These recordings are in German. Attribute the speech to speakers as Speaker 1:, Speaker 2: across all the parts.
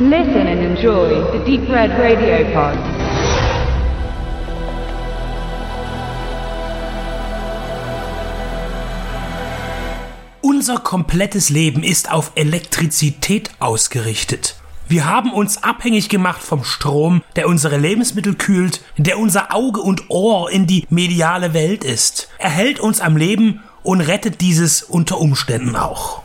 Speaker 1: Listen and enjoy the Deep Red Radio Pod.
Speaker 2: Unser komplettes Leben ist auf Elektrizität ausgerichtet. Wir haben uns abhängig gemacht vom Strom, der unsere Lebensmittel kühlt, der unser Auge und Ohr in die mediale Welt ist. Er hält uns am Leben und rettet dieses unter Umständen auch.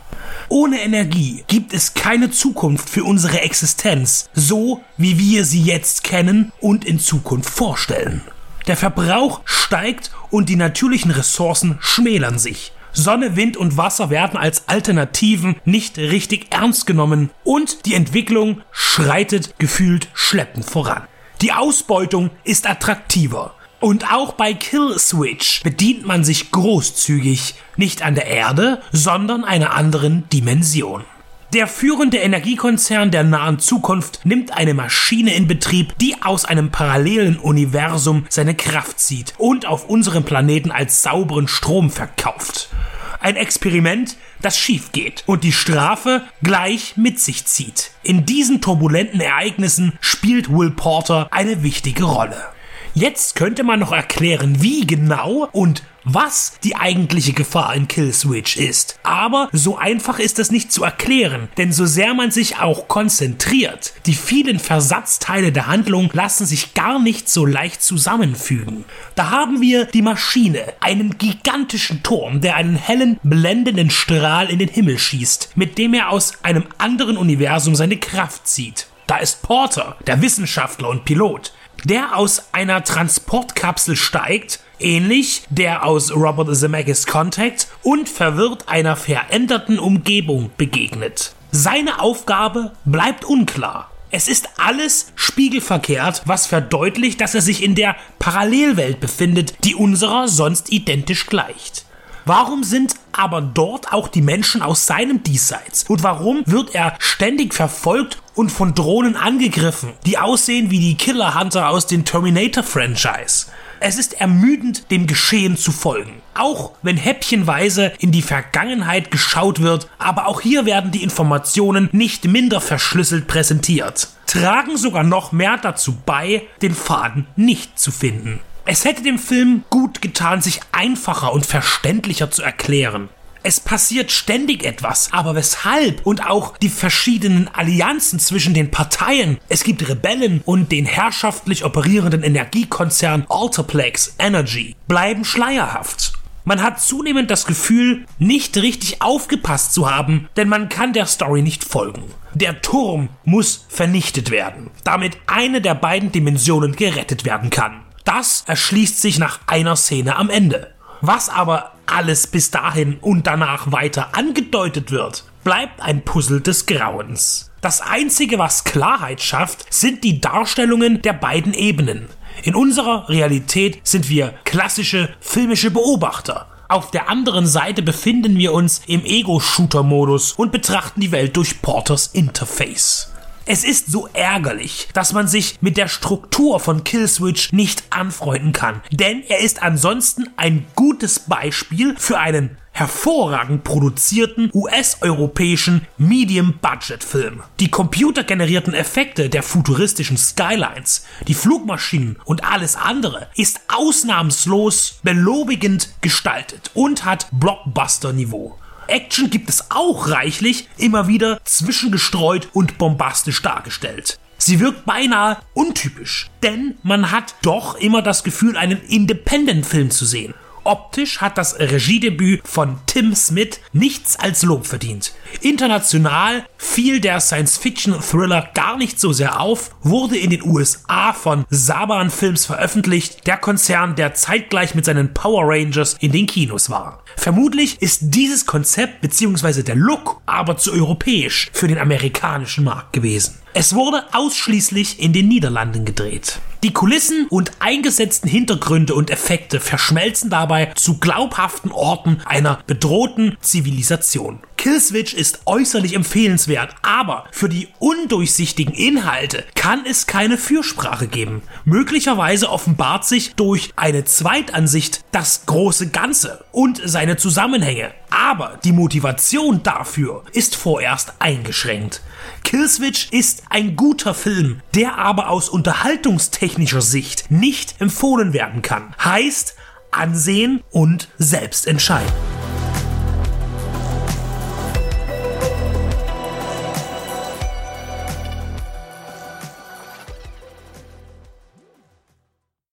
Speaker 2: Ohne Energie gibt es keine Zukunft für unsere Existenz, so wie wir sie jetzt kennen und in Zukunft vorstellen. Der Verbrauch steigt und die natürlichen Ressourcen schmälern sich. Sonne, Wind und Wasser werden als Alternativen nicht richtig ernst genommen und die Entwicklung schreitet gefühlt schleppend voran. Die Ausbeutung ist attraktiver. Und auch bei Kill Switch bedient man sich großzügig nicht an der Erde, sondern einer anderen Dimension. Der führende Energiekonzern der nahen Zukunft nimmt eine Maschine in Betrieb, die aus einem parallelen Universum seine Kraft zieht und auf unserem Planeten als sauberen Strom verkauft. Ein Experiment, das schief geht und die Strafe gleich mit sich zieht. In diesen turbulenten Ereignissen spielt Will Porter eine wichtige Rolle. Jetzt könnte man noch erklären, wie genau und was die eigentliche Gefahr in Killswitch ist. Aber so einfach ist es nicht zu erklären, denn so sehr man sich auch konzentriert, die vielen Versatzteile der Handlung lassen sich gar nicht so leicht zusammenfügen. Da haben wir die Maschine, einen gigantischen Turm, der einen hellen, blendenden Strahl in den Himmel schießt, mit dem er aus einem anderen Universum seine Kraft zieht. Da ist Porter, der Wissenschaftler und Pilot, der aus einer Transportkapsel steigt, ähnlich der aus Robert Zemeckis Contact und verwirrt einer veränderten Umgebung begegnet. Seine Aufgabe bleibt unklar. Es ist alles spiegelverkehrt, was verdeutlicht, dass er sich in der Parallelwelt befindet, die unserer sonst identisch gleicht. Warum sind aber dort auch die Menschen aus seinem Diesseits? Und warum wird er ständig verfolgt und von Drohnen angegriffen, die aussehen wie die Killer Hunter aus den Terminator Franchise? Es ist ermüdend, dem Geschehen zu folgen. Auch wenn häppchenweise in die Vergangenheit geschaut wird, aber auch hier werden die Informationen nicht minder verschlüsselt präsentiert. Tragen sogar noch mehr dazu bei, den Faden nicht zu finden. Es hätte dem Film gut getan, sich einfacher und verständlicher zu erklären. Es passiert ständig etwas, aber weshalb und auch die verschiedenen Allianzen zwischen den Parteien. Es gibt Rebellen und den herrschaftlich operierenden Energiekonzern Alterplex Energy bleiben schleierhaft. Man hat zunehmend das Gefühl, nicht richtig aufgepasst zu haben, denn man kann der Story nicht folgen. Der Turm muss vernichtet werden, damit eine der beiden Dimensionen gerettet werden kann. Das erschließt sich nach einer Szene am Ende. Was aber alles bis dahin und danach weiter angedeutet wird, bleibt ein Puzzle des Grauens. Das Einzige, was Klarheit schafft, sind die Darstellungen der beiden Ebenen. In unserer Realität sind wir klassische filmische Beobachter. Auf der anderen Seite befinden wir uns im Ego-Shooter-Modus und betrachten die Welt durch Porters Interface. Es ist so ärgerlich, dass man sich mit der Struktur von Killswitch nicht anfreunden kann, denn er ist ansonsten ein gutes Beispiel für einen hervorragend produzierten US-europäischen Medium-Budget-Film. Die computergenerierten Effekte der futuristischen Skylines, die Flugmaschinen und alles andere ist ausnahmslos belobigend gestaltet und hat Blockbuster-Niveau. Action gibt es auch reichlich, immer wieder zwischengestreut und bombastisch dargestellt. Sie wirkt beinahe untypisch, denn man hat doch immer das Gefühl, einen Independent-Film zu sehen. Optisch hat das Regiedebüt von Tim Smith nichts als Lob verdient. International fiel der Science-Fiction-Thriller gar nicht so sehr auf, wurde in den USA von Saban Films veröffentlicht, der Konzern, der zeitgleich mit seinen Power Rangers in den Kinos war. Vermutlich ist dieses Konzept bzw. der Look aber zu europäisch für den amerikanischen Markt gewesen. Es wurde ausschließlich in den Niederlanden gedreht. Die Kulissen und eingesetzten Hintergründe und Effekte verschmelzen dabei zu glaubhaften Orten einer bedrohten Zivilisation. Killswitch ist äußerlich empfehlenswert, aber für die undurchsichtigen Inhalte kann es keine Fürsprache geben. Möglicherweise offenbart sich durch eine Zweitansicht das große Ganze und seine Zusammenhänge. Aber die Motivation dafür ist vorerst eingeschränkt. Killswitch ist ein guter Film, der aber aus unterhaltungstechnischer Sicht nicht empfohlen werden kann. Heißt, ansehen und selbst entscheiden.